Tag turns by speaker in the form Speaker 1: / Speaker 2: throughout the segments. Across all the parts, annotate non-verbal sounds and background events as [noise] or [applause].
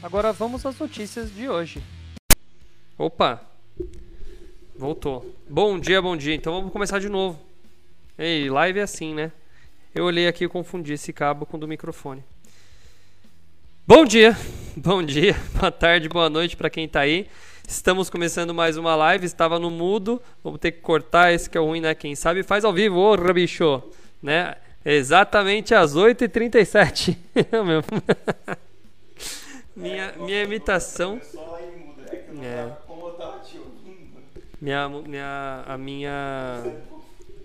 Speaker 1: Agora vamos às notícias de hoje. Opa! Voltou. Bom dia, bom dia. Então vamos começar de novo. Ei, live é assim, né? Eu olhei aqui e confundi esse cabo com o do microfone. Bom dia, [laughs] bom dia, [laughs] boa tarde, boa noite para quem está aí. Estamos começando mais uma live, estava no mudo, vamos ter que cortar, esse que é ruim, né? Quem sabe faz ao vivo, ô bicho, né? Exatamente às 8h37. [laughs] minha, minha imitação. É. Minha, minha, a minha.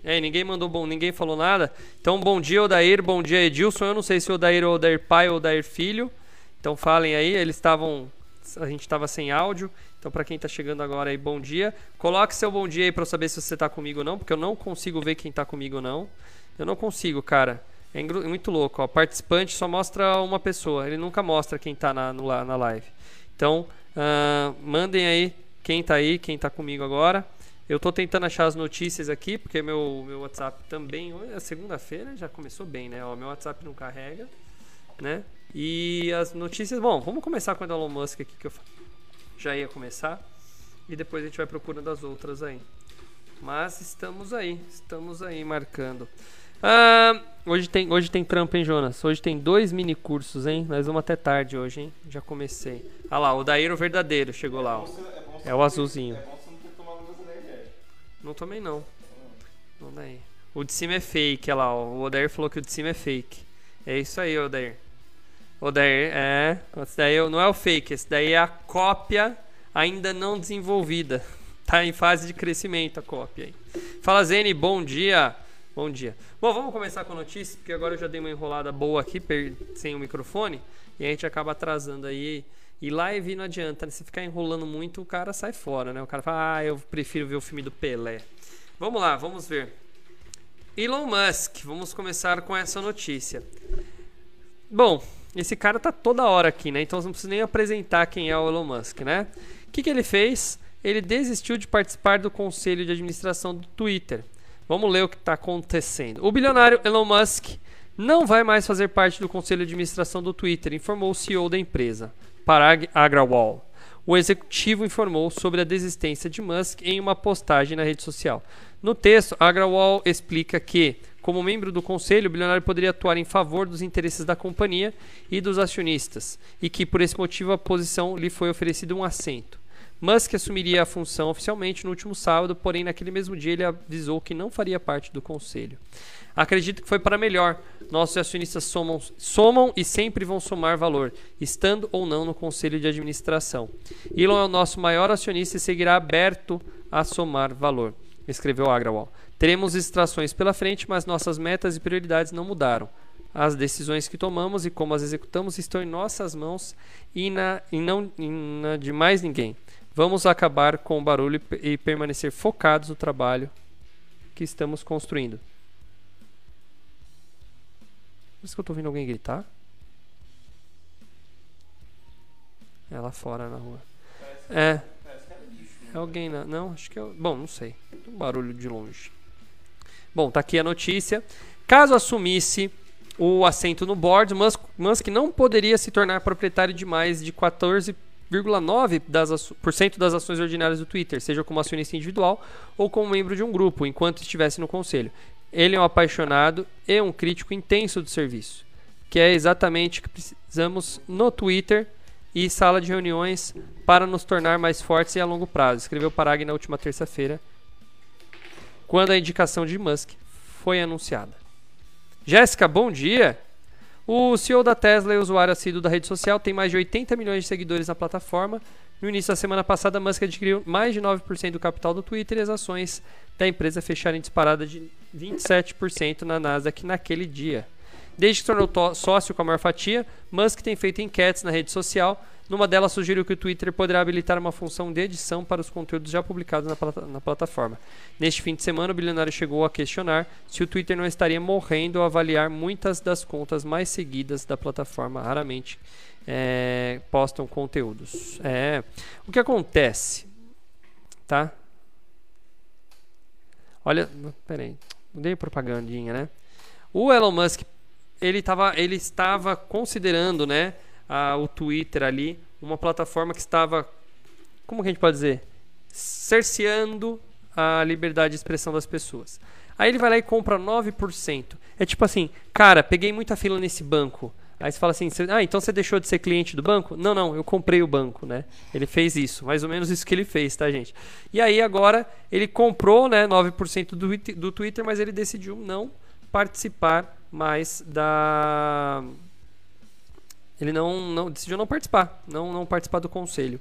Speaker 1: É, ninguém mandou bom, ninguém falou nada. Então, bom dia, Odair, bom dia, Edilson. Eu não sei se o Odair é o Odair pai ou Odair filho. Então, falem aí. Eles estavam. A gente estava sem áudio. Então, para quem está chegando agora aí, bom dia. Coloque seu bom dia aí para eu saber se você está comigo ou não, porque eu não consigo ver quem está comigo ou não. Eu não consigo, cara. É muito louco. Ó. Participante só mostra uma pessoa. Ele nunca mostra quem está na, na live. Então, uh, mandem aí quem está aí, quem está comigo agora. Eu estou tentando achar as notícias aqui, porque meu, meu WhatsApp também. É segunda-feira já começou bem, né? Ó, meu WhatsApp não carrega, né? E as notícias. Bom, vamos começar com o Elon Musk aqui que eu já ia começar. E depois a gente vai procurando as outras aí. Mas estamos aí, estamos aí marcando. Ah, hoje, tem, hoje tem trampo, hein, Jonas? Hoje tem dois mini cursos, hein? Nós vamos até tarde hoje, hein? Já comecei. Ah lá, o Daíro verdadeiro chegou lá, ó. É o azulzinho. Não tomei não. Não daí. O de cima é fake, olha lá, ó. O Odair falou que o de cima é fake. É isso aí, Odair. Odair, é. Esse daí não é o fake, esse daí é a cópia ainda não desenvolvida. [laughs] Tá em fase de crescimento a cópia aí. Fala Zene, bom dia. Bom dia. Bom, vamos começar com notícias, porque agora eu já dei uma enrolada boa aqui sem o microfone e a gente acaba atrasando aí. E live não adianta, né? se ficar enrolando muito, o cara sai fora, né? O cara fala, ah, eu prefiro ver o filme do Pelé. Vamos lá, vamos ver. Elon Musk, vamos começar com essa notícia. Bom, esse cara tá toda hora aqui, né? Então não preciso nem apresentar quem é o Elon Musk, né? O que, que ele fez? Ele desistiu de participar do conselho de administração do Twitter. Vamos ler o que está acontecendo. O bilionário Elon Musk não vai mais fazer parte do conselho de administração do Twitter, informou o CEO da empresa, Parag Agrawal. O executivo informou sobre a desistência de Musk em uma postagem na rede social. No texto, Agrawal explica que como membro do conselho, o bilionário poderia atuar em favor dos interesses da companhia e dos acionistas, e que por esse motivo a posição lhe foi oferecido um assento. Musk assumiria a função oficialmente no último sábado, porém naquele mesmo dia ele avisou que não faria parte do conselho. Acredito que foi para melhor. Nossos acionistas somam, somam e sempre vão somar valor, estando ou não no conselho de administração. Elon é o nosso maior acionista e seguirá aberto a somar valor, escreveu Agrawal. Teremos distrações pela frente, mas nossas metas e prioridades não mudaram. As decisões que tomamos e como as executamos estão em nossas mãos e, na, e não e na de mais ninguém. Vamos acabar com o barulho e permanecer focados no trabalho que estamos construindo. Parece que eu estou ouvindo alguém gritar. É lá fora na rua. É. É. é alguém na. Não, acho que é. Bom, não sei. Um barulho de longe. Bom, tá aqui a notícia. Caso assumisse o assento no board, Musk, Musk não poderia se tornar proprietário de mais de 14 3,9% das ações ordinárias do Twitter, seja como acionista individual ou como membro de um grupo, enquanto estivesse no conselho. Ele é um apaixonado e um crítico intenso do serviço, que é exatamente o que precisamos no Twitter e sala de reuniões para nos tornar mais fortes e a longo prazo, escreveu Parag na última terça-feira, quando a indicação de Musk foi anunciada. Jéssica, bom dia! O CEO da Tesla e usuário assíduo da rede social tem mais de 80 milhões de seguidores na plataforma. No início da semana passada, Musk adquiriu mais de 9% do capital do Twitter e as ações da empresa fecharam em disparada de 27% na Nasdaq naquele dia. Desde que se tornou sócio com a maior fatia, Musk tem feito enquetes na rede social Numa delas, sugeriu que o Twitter poderá habilitar uma função de edição para os conteúdos já publicados na, plata na plataforma. Neste fim de semana, o bilionário chegou a questionar se o Twitter não estaria morrendo ao avaliar muitas das contas mais seguidas da plataforma. Raramente é, postam conteúdos. É, o que acontece, tá? Olha, peraí, dei propagandinha, né? O Elon Musk, ele, tava, ele estava considerando, né, a, o Twitter ali uma plataforma que estava, como que a gente pode dizer, cerceando a liberdade de expressão das pessoas. Aí ele vai lá e compra 9%. É tipo assim, cara, peguei muita fila nesse banco. Aí você fala assim, ah, então você deixou de ser cliente do banco? Não, não, eu comprei o banco, né? Ele fez isso, mais ou menos isso que ele fez, tá, gente? E aí agora ele comprou, né, 9% do, do Twitter, mas ele decidiu não participar mais da ele não, não decidiu não participar, não, não participar do conselho.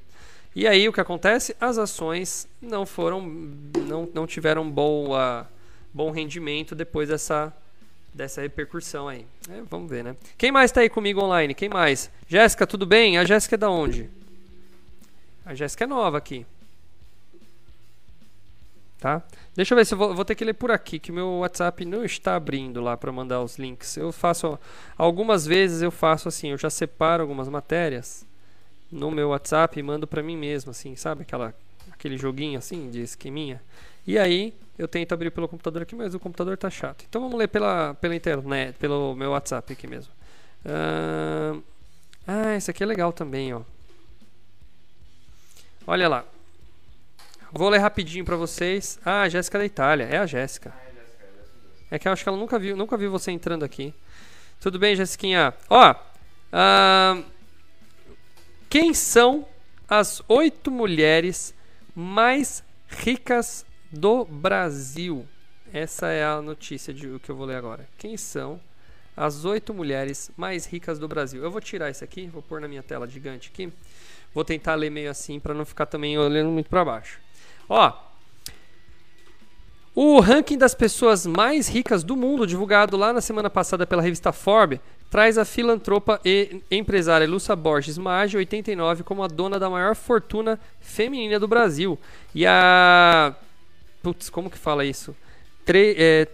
Speaker 1: E aí o que acontece? As ações não foram não, não tiveram boa bom rendimento depois dessa dessa repercussão aí. É, vamos ver, né? Quem mais está aí comigo online? Quem mais? Jéssica, tudo bem? A Jéssica é da onde? A Jéssica é nova aqui. Tá? Deixa eu ver se eu vou, vou ter que ler por aqui, que meu WhatsApp não está abrindo lá para mandar os links. Eu faço algumas vezes eu faço assim, eu já separo algumas matérias no meu WhatsApp e mando para mim mesmo, assim, sabe aquela aquele joguinho assim de esqueminha. E aí eu tento abrir pelo computador aqui, mas o computador tá chato. Então vamos ler pela, pela internet, pelo meu WhatsApp aqui mesmo. Ah, esse aqui é legal também, ó. Olha lá. Vou ler rapidinho para vocês. Ah, a Jéssica da Itália. É a Jéssica. É que eu acho que ela nunca viu, nunca viu você entrando aqui. Tudo bem, Jéssiquinha? Ó, uh, quem são as oito mulheres mais ricas do Brasil. Essa é a notícia de que eu vou ler agora. Quem são as oito mulheres mais ricas do Brasil? Eu vou tirar isso aqui, vou pôr na minha tela gigante aqui. Vou tentar ler meio assim para não ficar também olhando muito para baixo. Ó, o ranking das pessoas mais ricas do mundo, divulgado lá na semana passada pela revista Forbes, traz a filantropa e empresária Lúcia Borges Maggi, 89, como a dona da maior fortuna feminina do Brasil. E a Putz, como que fala isso? Tre, é,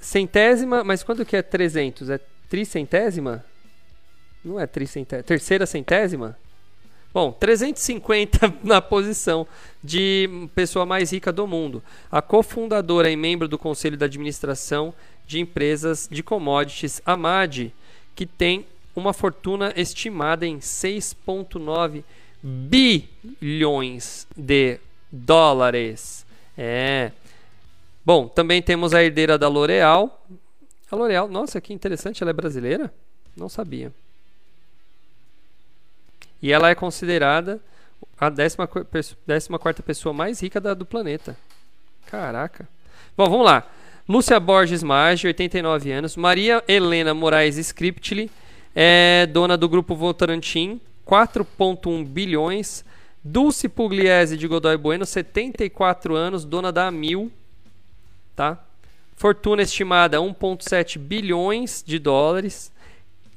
Speaker 1: centésima, mas quando que é 300? É tricentésima? Não é tricentésima. Terceira centésima? Bom, 350 [laughs] na posição de pessoa mais rica do mundo. A cofundadora e membro do conselho de administração de empresas de commodities, Amad, que tem uma fortuna estimada em 6,9 bilhões de dólares. É. Bom, também temos a herdeira da L'Oréal. A L'Oréal, nossa, que interessante, ela é brasileira? Não sabia. E ela é considerada a 14 pessoa mais rica da, do planeta. Caraca. Bom, vamos lá. Lúcia Borges Maggi, 89 anos. Maria Helena Moraes Scriptli, é dona do grupo Votorantim, 4,1 bilhões. Dulce Pugliese de Godoy Bueno, 74 anos, dona da Amil, tá? Fortuna estimada 1.7 bilhões de dólares.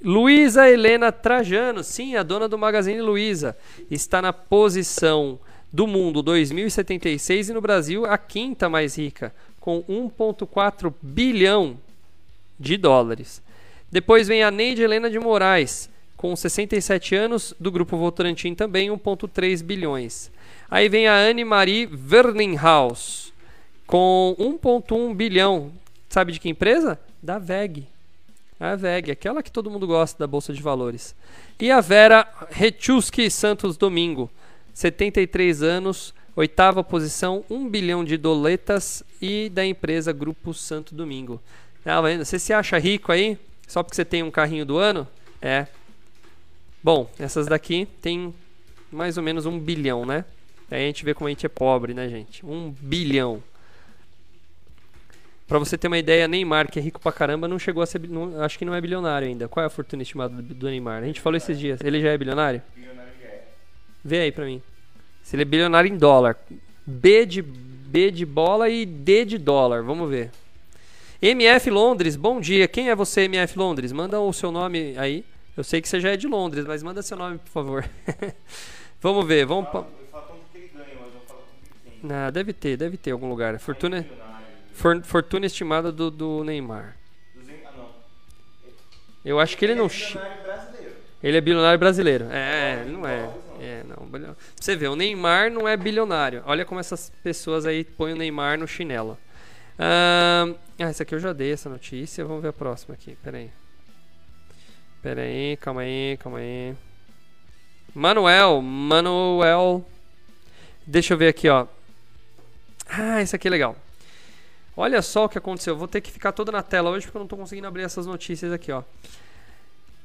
Speaker 1: Luísa Helena Trajano, sim, a dona do Magazine Luiza, está na posição do mundo 2076 e no Brasil a quinta mais rica, com 1.4 bilhão de dólares. Depois vem a Neide Helena de Moraes, com 67 anos, do grupo Votorantim também 1,3 bilhões. Aí vem a Anne-Marie Verninghaus, com 1,1 bilhão. Sabe de que empresa? Da VEG. A VEG, aquela que todo mundo gosta da Bolsa de Valores. E a Vera Rechuski Santos Domingo, 73 anos, oitava posição, 1 bilhão de doletas e da empresa Grupo Santo Domingo. Tá vendo? Você se acha rico aí? Só porque você tem um carrinho do ano? É, Bom, essas daqui tem mais ou menos um bilhão, né? Aí a gente vê como a gente é pobre, né, gente? Um bilhão. Pra você ter uma ideia, Neymar, que é rico pra caramba, não chegou a ser. Não, acho que não é bilionário ainda. Qual é a fortuna estimada do, do Neymar? A gente falou esses dias. Ele já é bilionário? Bilionário já é. Vê aí pra mim. Se ele é bilionário em dólar. B de, B de bola e D de dólar. Vamos ver. MF Londres, bom dia. Quem é você, MF Londres? Manda o seu nome aí Eu sei que você já é de Londres, mas manda seu nome, por favor. [laughs] vamos ver, vamos.
Speaker 2: Eu falo, eu falo ganha, mas eu falo quanto que ele tem.
Speaker 1: Ah, deve ter, deve ter algum lugar. Fortuna,
Speaker 2: milionário,
Speaker 1: for- fortuna estimada do, do Neymar.
Speaker 2: 200 não.
Speaker 1: Eu acho que ele não.
Speaker 2: é milionário brasileiro.
Speaker 1: Ele é bilionário brasileiro. É, ele não é. É, não. você ver, o Neymar não é bilionário. Olha como essas pessoas aí põem o Neymar no chinelo. Ah, essa aqui eu já dei essa notícia. Vamos ver a próxima aqui. Pera aí. Pera aí, calma aí, calma aí. Manuel, Manuel. Deixa eu ver aqui, ó. Ah, esse aqui é legal. Olha só o que aconteceu. Vou ter que ficar todo na tela hoje porque eu não tô conseguindo abrir essas notícias aqui, ó.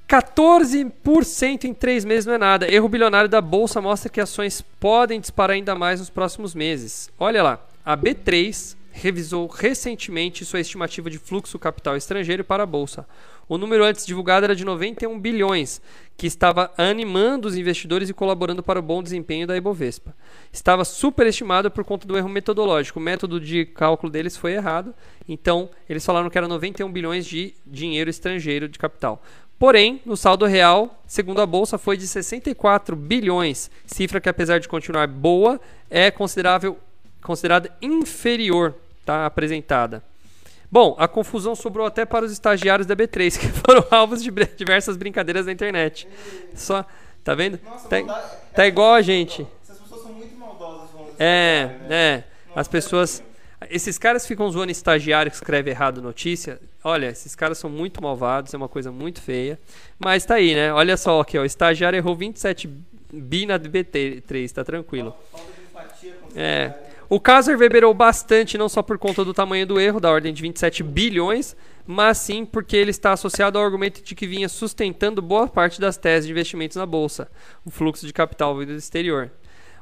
Speaker 1: 14% em 3 meses não é nada. Erro bilionário da bolsa mostra que ações podem disparar ainda mais nos próximos meses. Olha lá, a B3 revisou recentemente sua estimativa de fluxo capital estrangeiro para a bolsa. O número antes divulgado era de 91 bilhões, que estava animando os investidores e colaborando para o bom desempenho da Ibovespa. Estava superestimado por conta do erro metodológico. O método de cálculo deles foi errado, então eles falaram que era 91 bilhões de dinheiro estrangeiro de capital. Porém, no saldo real, segundo a bolsa, foi de 64 bilhões, cifra que apesar de continuar boa, é considerável, considerada inferior, tá apresentada. Bom, a confusão sobrou até para os estagiários da B3, [laughs] que foram alvos de diversas brincadeiras na internet. Só, tá vendo?
Speaker 2: Nossa,
Speaker 1: Tá,
Speaker 2: maldade-
Speaker 1: tá igual a gente.
Speaker 2: Essas pessoas são muito maldosas.
Speaker 1: É,
Speaker 2: né?
Speaker 1: é.
Speaker 2: Nossa,
Speaker 1: As pessoas. Esses caras ficam zoando estagiário que escreve errado notícia. Olha, esses caras são muito malvados, é uma coisa muito feia. Mas tá aí, né? Olha só aqui, ó. O estagiário errou 27 bi na BT3, tá tranquilo.
Speaker 2: Falta de empatia com os
Speaker 1: É. O caso reverberou bastante, não só por conta do tamanho do erro, da ordem de 27 bilhões, mas sim porque ele está associado ao argumento de que vinha sustentando boa parte das teses de investimentos na bolsa, o fluxo de capital vindo do exterior.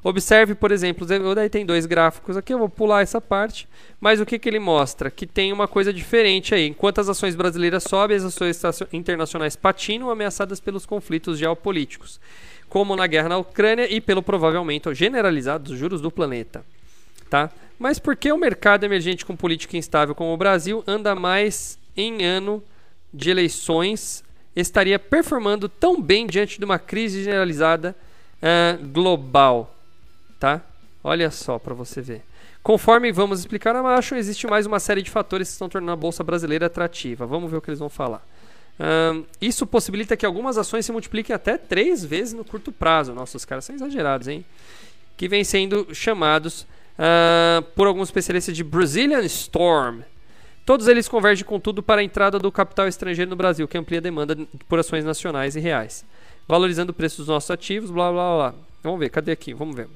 Speaker 1: Observe, por exemplo, daí tem dois gráficos aqui, eu vou pular essa parte, mas o que, que ele mostra? Que tem uma coisa diferente aí. Enquanto as ações brasileiras sobem, as ações internacionais patinam, ameaçadas pelos conflitos geopolíticos, como na guerra na Ucrânia e pelo provável aumento generalizado dos juros do planeta tá? Mas por que o mercado emergente com política instável como o Brasil anda mais em ano de eleições estaria performando tão bem diante de uma crise generalizada ah, global, tá? Olha só para você ver. Conforme vamos explicar abaixo, existe mais uma série de fatores que estão tornando a bolsa brasileira atrativa. Vamos ver o que eles vão falar. Ahn, isso possibilita que algumas ações se multipliquem até três vezes no curto prazo. Nossa, os caras são exagerados, hein? Que vêm sendo chamados ah, por alguns especialistas de Brazilian Storm. Todos eles convergem, contudo, para a entrada do capital estrangeiro no Brasil, que amplia a demanda por ações nacionais e reais, valorizando o preço dos nossos ativos, blá blá blá. Vamos ver, cadê aqui? Vamos ver.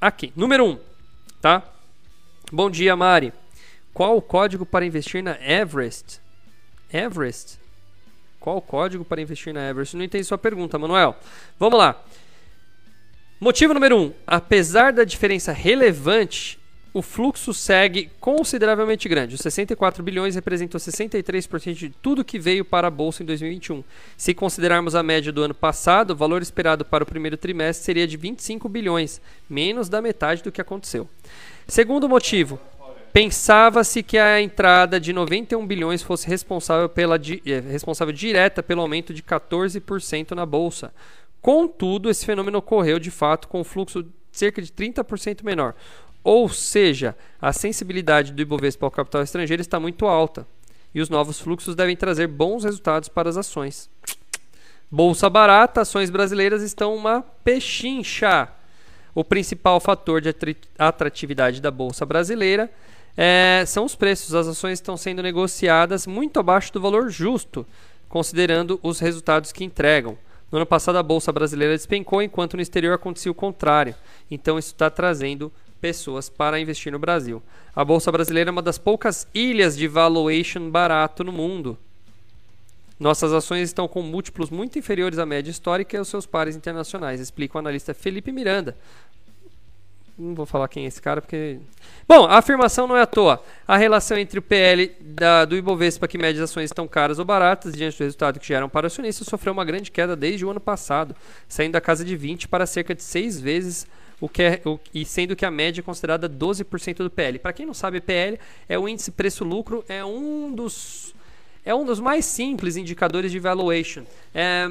Speaker 1: Aqui, número 1, um, tá? Bom dia, Mari. Qual o código para investir na Everest? Everest? Qual o código para investir na Everest? Não entendi sua pergunta, Manuel. Vamos lá. Motivo número 1. Um, apesar da diferença relevante, o fluxo segue consideravelmente grande. Os 64 bilhões representam 63% de tudo que veio para a bolsa em 2021. Se considerarmos a média do ano passado, o valor esperado para o primeiro trimestre seria de 25 bilhões, menos da metade do que aconteceu. Segundo motivo, pensava-se que a entrada de 91 bilhões fosse responsável, pela, eh, responsável direta pelo aumento de 14% na bolsa. Contudo, esse fenômeno ocorreu de fato com um fluxo cerca de 30% menor. Ou seja, a sensibilidade do Ibovespa ao capital estrangeiro está muito alta e os novos fluxos devem trazer bons resultados para as ações. Bolsa barata, ações brasileiras estão uma pechincha. O principal fator de atratividade da bolsa brasileira é, são os preços. As ações estão sendo negociadas muito abaixo do valor justo, considerando os resultados que entregam. No ano passado, a bolsa brasileira despencou, enquanto no exterior acontecia o contrário. Então, isso está trazendo pessoas para investir no Brasil. A bolsa brasileira é uma das poucas ilhas de valuation barato no mundo. Nossas ações estão com múltiplos muito inferiores à média histórica e aos seus pares internacionais, explica o analista Felipe Miranda. Não vou falar quem é esse cara porque. Bom, a afirmação não é à toa. A relação entre o PL da- do Ibovespa, que mede ações estão caras ou baratas, diante do resultado que geram para o acionista, sofreu uma grande queda desde o ano passado, saindo da casa de 20 para cerca de 6 vezes o que é, o, e sendo que a média é considerada 12% do PL. Para quem não sabe, PL é o índice preço-lucro, é um dos é um dos mais simples indicadores de valuation. É,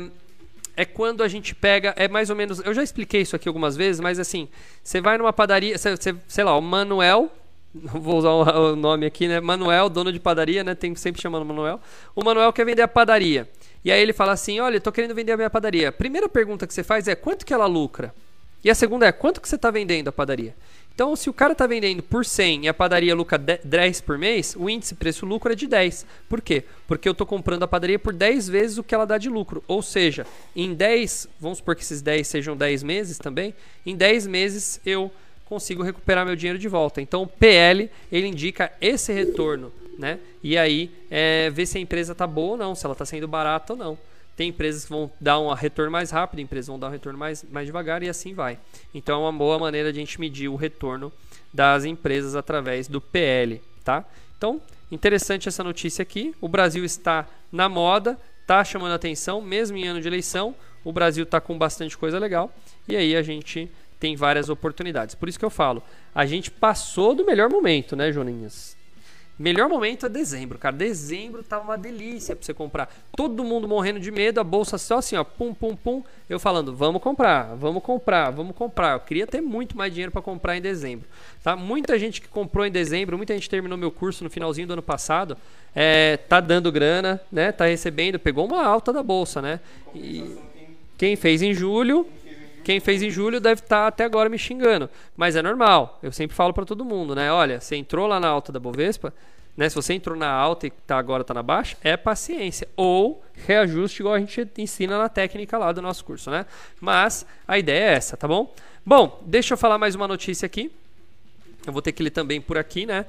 Speaker 1: é quando a gente pega, é mais ou menos, eu já expliquei isso aqui algumas vezes, mas assim, você vai numa padaria, você, você, sei lá, o Manuel, [laughs] vou usar o nome aqui, né? Manuel, dono de padaria, né? Tem sempre chamando Manuel. O Manuel quer vender a padaria. E aí ele fala assim: "Olha, eu tô querendo vender a minha padaria". Primeira pergunta que você faz é: "Quanto que ela lucra?" E a segunda é: "Quanto que você está vendendo a padaria?" Então, se o cara está vendendo por 100 e a padaria lucra 10 por mês, o índice preço-lucro é de 10. Por quê? Porque eu estou comprando a padaria por 10 vezes o que ela dá de lucro. Ou seja, em 10, vamos supor que esses 10 sejam 10 meses também, em 10 meses eu consigo recuperar meu dinheiro de volta. Então, o PL, ele indica esse retorno, né? E aí, é, ver se a empresa está boa ou não, se ela está sendo barata ou não. Tem empresas que vão dar um retorno mais rápido, empresas vão dar um retorno mais, mais devagar e assim vai. Então é uma boa maneira de a gente medir o retorno das empresas através do PL, tá? Então, interessante essa notícia aqui. O Brasil está na moda, está chamando atenção, mesmo em ano de eleição. O Brasil está com bastante coisa legal e aí a gente tem várias oportunidades. Por isso que eu falo, a gente passou do melhor momento, né, Joninhas? Melhor momento é dezembro, cara. Dezembro tava uma delícia pra você comprar. Todo mundo morrendo de medo, a bolsa só assim, ó, pum, pum, pum. Eu falando, vamos comprar, vamos comprar, vamos comprar. Eu queria ter muito mais dinheiro para comprar em dezembro, tá? Muita gente que comprou em dezembro, muita gente terminou meu curso no finalzinho do ano passado, é, tá dando grana, né? Tá recebendo, pegou uma alta da bolsa, né? E quem fez em julho, quem fez em julho deve estar tá até agora me xingando. Mas é normal. Eu sempre falo para todo mundo, né? Olha, você entrou lá na alta da Bovespa, né? Se você entrou na alta e tá, agora está na baixa, é paciência. Ou reajuste, igual a gente ensina na técnica lá do nosso curso, né? Mas a ideia é essa, tá bom? Bom, deixa eu falar mais uma notícia aqui. Eu vou ter que ler também por aqui, né?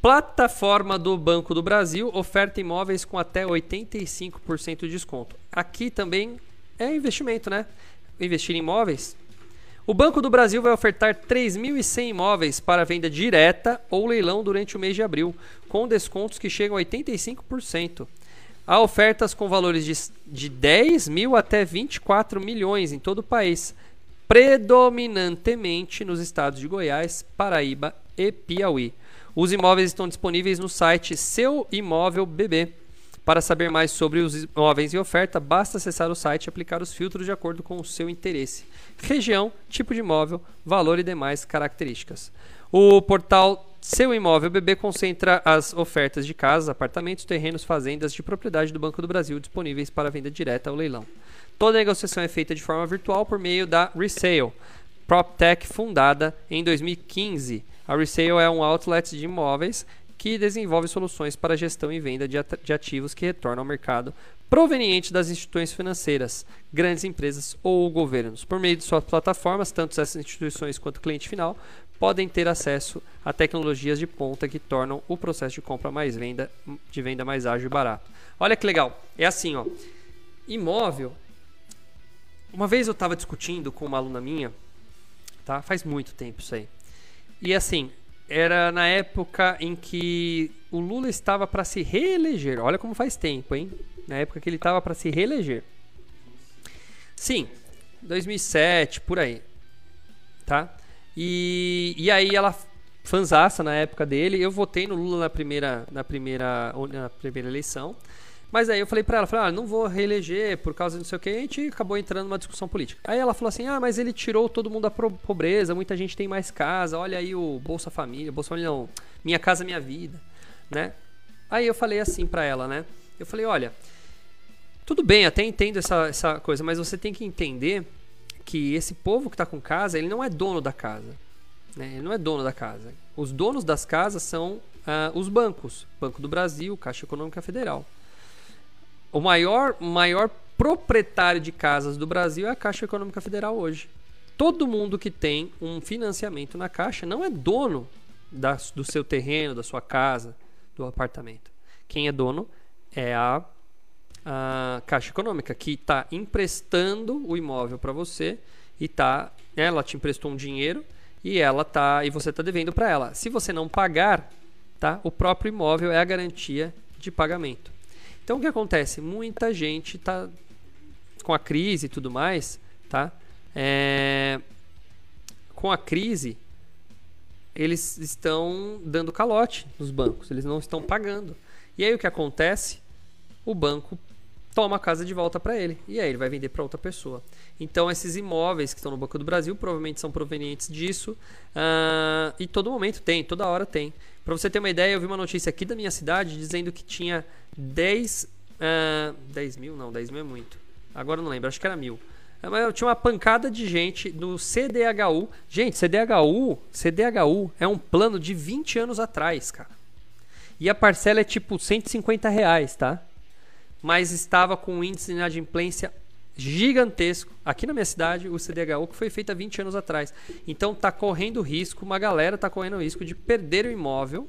Speaker 1: Plataforma do Banco do Brasil oferta imóveis com até 85% de desconto. Aqui também é investimento, né? Investir em imóveis? O Banco do Brasil vai ofertar 3.100 imóveis para venda direta ou leilão durante o mês de abril, com descontos que chegam a 85%. Há ofertas com valores de, de 10 mil até 24 milhões em todo o país, predominantemente nos estados de Goiás, Paraíba e Piauí. Os imóveis estão disponíveis no site Seu Imóvel BB. Para saber mais sobre os imóveis em oferta, basta acessar o site e aplicar os filtros de acordo com o seu interesse, região, tipo de imóvel, valor e demais características. O portal Seu Imóvel BB concentra as ofertas de casas, apartamentos, terrenos, fazendas de propriedade do Banco do Brasil disponíveis para venda direta ao leilão. Toda negociação é feita de forma virtual por meio da Resale, PropTech fundada em 2015. A Resale é um outlet de imóveis que desenvolve soluções para gestão e venda de ativos que retornam ao mercado proveniente das instituições financeiras, grandes empresas ou governos. Por meio de suas plataformas, tanto essas instituições quanto o cliente final podem ter acesso a tecnologias de ponta que tornam o processo de compra mais venda de venda mais ágil e barato. Olha que legal. É assim, ó. Imóvel. Uma vez eu estava discutindo com uma aluna minha, tá? Faz muito tempo isso aí. E assim, era na época em que o Lula estava para se reeleger. Olha como faz tempo, hein? Na época que ele estava para se reeleger. Sim, 2007, por aí. Tá? E, e aí ela fanzaça na época dele. Eu votei no Lula na primeira, na primeira, na primeira eleição. Mas aí eu falei pra ela, falei, ah, não vou reeleger por causa de não sei o que, a gente acabou entrando numa discussão política. Aí ela falou assim, ah, mas ele tirou todo mundo da pobreza, muita gente tem mais casa, olha aí o Bolsa Família, Bolsa Família não, Minha Casa Minha Vida, né? Aí eu falei assim pra ela, né? Eu falei, olha, tudo bem, até entendo essa, essa coisa, mas você tem que entender que esse povo que tá com casa, ele não é dono da casa, né? Ele não é dono da casa. Os donos das casas são uh, os bancos, Banco do Brasil, Caixa Econômica Federal. O maior, maior proprietário de casas do Brasil é a Caixa Econômica Federal hoje. Todo mundo que tem um financiamento na Caixa não é dono da, do seu terreno, da sua casa, do apartamento. Quem é dono é a, a Caixa Econômica, que está emprestando o imóvel para você e tá, ela te emprestou um dinheiro e ela tá e você está devendo para ela. Se você não pagar, tá, o próprio imóvel é a garantia de pagamento. Então o que acontece? Muita gente está com a crise e tudo mais, tá? É, com a crise, eles estão dando calote nos bancos, eles não estão pagando. E aí o que acontece? o banco toma a casa de volta para ele e aí ele vai vender para outra pessoa. Então esses imóveis que estão no Banco do Brasil provavelmente são provenientes disso uh, e todo momento tem, toda hora tem. Para você ter uma ideia, eu vi uma notícia aqui da minha cidade dizendo que tinha 10, uh, 10 mil, não, 10 mil é muito. Agora não lembro, acho que era mil. Uh, mas tinha uma pancada de gente no CDHU. Gente, CDHU, CDHU é um plano de 20 anos atrás, cara. E a parcela é tipo 150 reais, tá? Mas estava com um índice de inadimplência gigantesco aqui na minha cidade, o CDHU, que foi feito há 20 anos atrás. Então está correndo risco, uma galera está correndo risco de perder o imóvel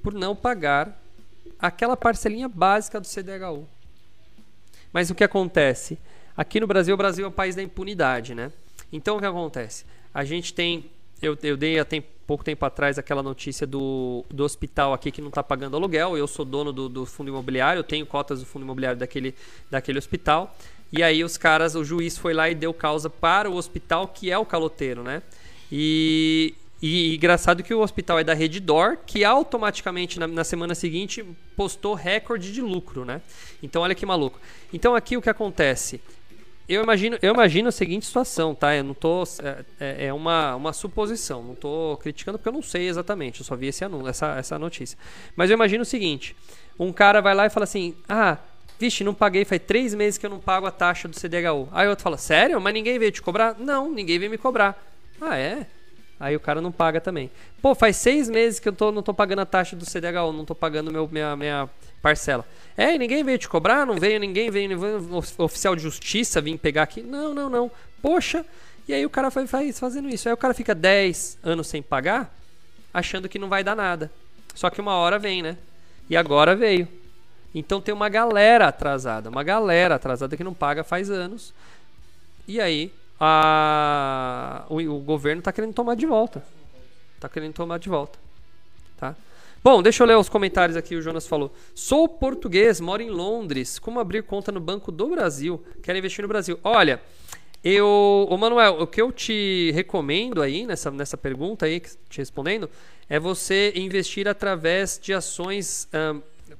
Speaker 1: por não pagar aquela parcelinha básica do CDHU. Mas o que acontece? Aqui no Brasil, o Brasil é o país da impunidade, né? Então o que acontece? A gente tem eu, eu dei há pouco tempo atrás aquela notícia do, do hospital aqui que não está pagando aluguel. Eu sou dono do, do fundo imobiliário, eu tenho cotas do fundo imobiliário daquele, daquele hospital. E aí os caras, o juiz foi lá e deu causa para o hospital que é o caloteiro, né? E, e, engraçado que o hospital é da Reddor, que automaticamente na, na, semana seguinte postou recorde de lucro, né? Então olha que maluco. Então aqui o que acontece? Eu imagino, eu imagino a seguinte situação, tá? Eu não tô. É, é, é uma, uma suposição, não tô criticando porque eu não sei exatamente, eu só vi esse anúncio, essa, essa notícia. Mas eu imagino o seguinte: um cara vai lá e fala assim, ah, vixe, não paguei, faz três meses que eu não pago a taxa do CDHU. Aí o outro fala, sério? Mas ninguém veio te cobrar? Não, ninguém veio me cobrar. Ah, é? Aí o cara não paga também. Pô, faz seis meses que eu tô, não tô pagando a taxa do CDHU, não tô pagando meu, minha, minha parcela. É, ninguém veio te cobrar, não veio ninguém, veio, veio oficial de justiça vir pegar aqui. Não, não, não. Poxa, e aí o cara vai, vai fazendo isso. Aí o cara fica 10 anos sem pagar, achando que não vai dar nada. Só que uma hora vem, né? E agora veio. Então tem uma galera atrasada, uma galera atrasada que não paga faz anos. E aí a, o, o governo está querendo tomar de volta. Está querendo tomar de volta. Tá? Bom, deixa eu ler os comentários aqui. O Jonas falou: Sou português, moro em Londres. Como abrir conta no Banco do Brasil? Quero investir no Brasil. Olha, eu, ô Manuel, o que eu te recomendo aí nessa, nessa pergunta aí, te respondendo, é você investir através de ações,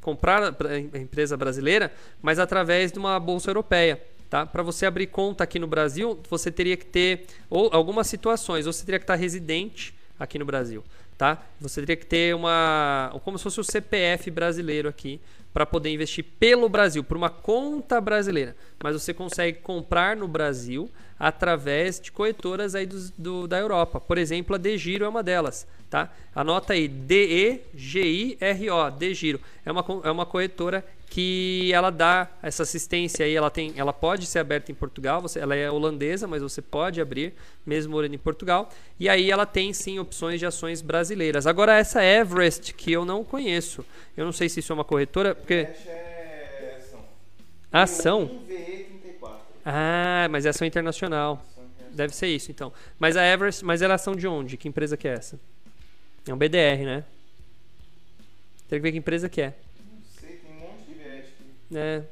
Speaker 1: comprar a empresa brasileira, mas através de uma bolsa europeia. Tá? Para você abrir conta aqui no Brasil, você teria que ter ou algumas situações, ou você teria que estar residente aqui no Brasil, tá? Você teria que ter uma, como se fosse o CPF brasileiro aqui para poder investir pelo Brasil, por uma conta brasileira. Mas você consegue comprar no Brasil através de corretoras aí do, do, da Europa. Por exemplo, a Degiro é uma delas. Tá? Anota aí, D-E-G-I-R-O, Degiro. É uma, é uma corretora que ela dá essa assistência aí, ela tem, ela pode ser aberta em Portugal, você, ela é holandesa, mas você pode abrir mesmo morando em Portugal. E aí ela tem sim opções de ações brasileiras. Agora essa Everest que eu não conheço, eu não sei se isso é uma corretora, porque
Speaker 2: é
Speaker 1: ação.
Speaker 2: ação?
Speaker 1: Ah, mas é ação internacional. Deve ser isso, então. Mas a Everest, mas ela é ação de onde? Que empresa que é essa? É um BDR, né? Tem que ver que empresa que é. É.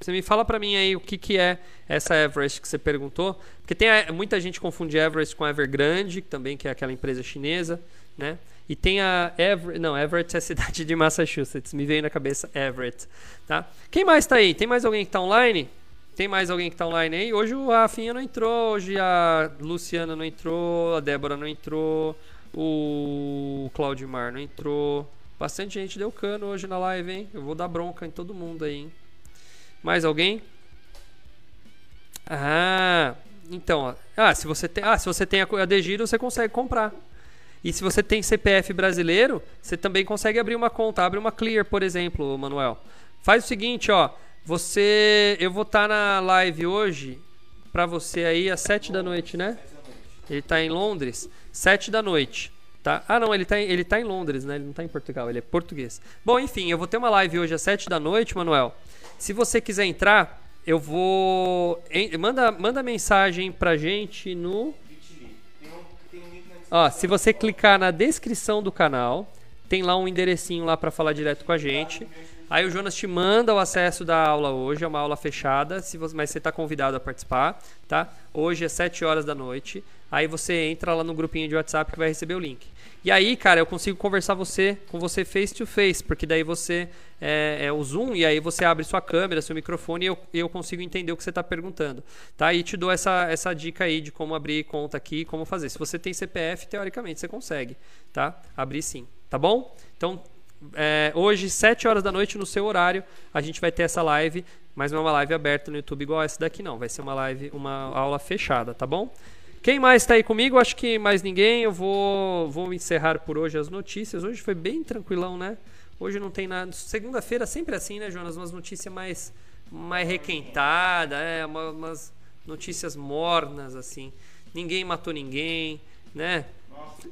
Speaker 1: Você me fala para mim aí o que, que é essa Everest que você perguntou, porque tem a, muita gente confunde Everest com Evergrande, também que é aquela empresa chinesa, né? E tem a Everett, não, Everett é a cidade de Massachusetts, me veio na cabeça Everett, tá? Quem mais tá aí? Tem mais alguém que tá online? Tem mais alguém que tá online aí? Hoje o Rafinha não entrou, hoje a Luciana não entrou, a Débora não entrou, o Claudimar não entrou. Bastante gente deu cano hoje na live, hein? Eu vou dar bronca em todo mundo aí, hein? Mais alguém? Ah, então, ó. Ah, se você tem, ah, se você tem a, Degiro, você consegue comprar. E se você tem CPF brasileiro, você também consegue abrir uma conta. Abre uma Clear, por exemplo, Manuel. Faz o seguinte, ó. Você, eu vou estar tá na live hoje para você aí às 7 da noite, né? Ele está em Londres, 7 da noite. Tá? Ah, não, ele tá, ele tá em Londres, né? Ele não tá em Portugal, ele é português. Bom, enfim, eu vou ter uma live hoje às 7 da noite, Manuel. Se você quiser entrar, eu vou. Manda, manda mensagem pra gente no. Ó, se você clicar na descrição do canal, tem lá um enderecinho lá para falar direto com a gente. Aí o Jonas te manda o acesso da aula hoje, é uma aula fechada, se você, mas você está convidado a participar, tá? Hoje é 7 horas da noite. Aí você entra lá no grupinho de WhatsApp que vai receber o link. E aí, cara, eu consigo conversar você com você face to face, porque daí você é, é o Zoom e aí você abre sua câmera, seu microfone e eu, eu consigo entender o que você está perguntando, tá? E te dou essa, essa dica aí de como abrir conta aqui, como fazer. Se você tem CPF, teoricamente você consegue, tá? Abrir sim, tá bom? Então é, hoje, 7 horas da noite, no seu horário, a gente vai ter essa live, mas não é uma live aberta no YouTube igual essa daqui, não. Vai ser uma live, uma aula fechada, tá bom? Quem mais está aí comigo? Acho que mais ninguém. Eu vou, vou encerrar por hoje as notícias. Hoje foi bem tranquilão, né? Hoje não tem nada. Segunda-feira sempre assim, né, Jonas? Umas notícias mais, mais requentadas, é, umas notícias mornas, assim. Ninguém matou ninguém, né?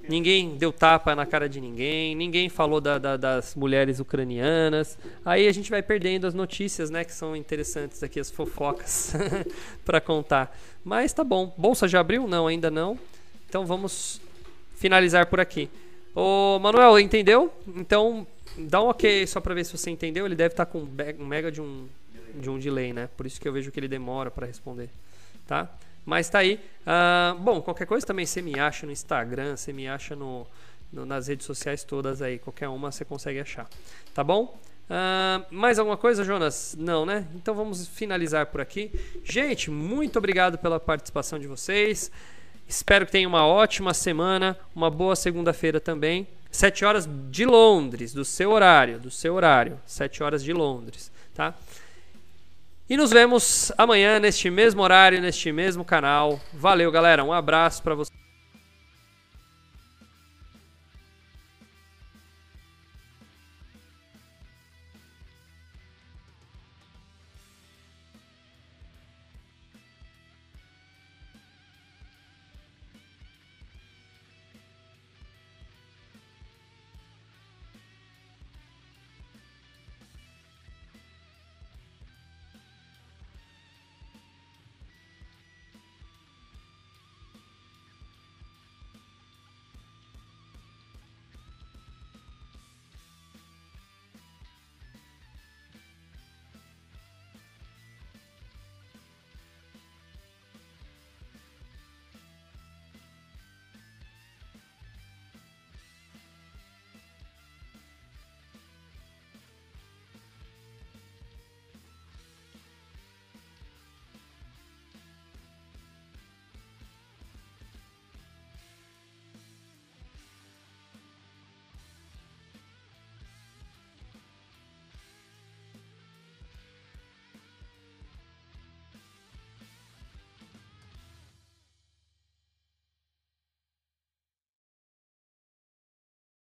Speaker 1: Ninguém deu tapa na cara de ninguém, ninguém falou da, da, das mulheres ucranianas. Aí a gente vai perdendo as notícias, né, que são interessantes aqui, as fofocas [laughs] para contar. Mas tá bom. Bolsa já abriu? Não, ainda não. Então vamos finalizar por aqui. Ô, Manuel, entendeu? Então dá um ok só para ver se você entendeu. Ele deve estar tá com um mega de um, de um delay, né? Por isso que eu vejo que ele demora para responder, tá? Mas tá aí. Uh, bom, qualquer coisa também você me acha no Instagram, você me acha no, no, nas redes sociais todas aí. Qualquer uma você consegue achar. Tá bom? Uh, mais alguma coisa, Jonas? Não, né? Então vamos finalizar por aqui. Gente, muito obrigado pela participação de vocês. Espero que tenham uma ótima semana, uma boa segunda-feira também. Sete horas de Londres, do seu horário, do seu horário. Sete horas de Londres, tá? E nos vemos amanhã neste mesmo horário, neste mesmo canal. Valeu, galera. Um abraço para vocês.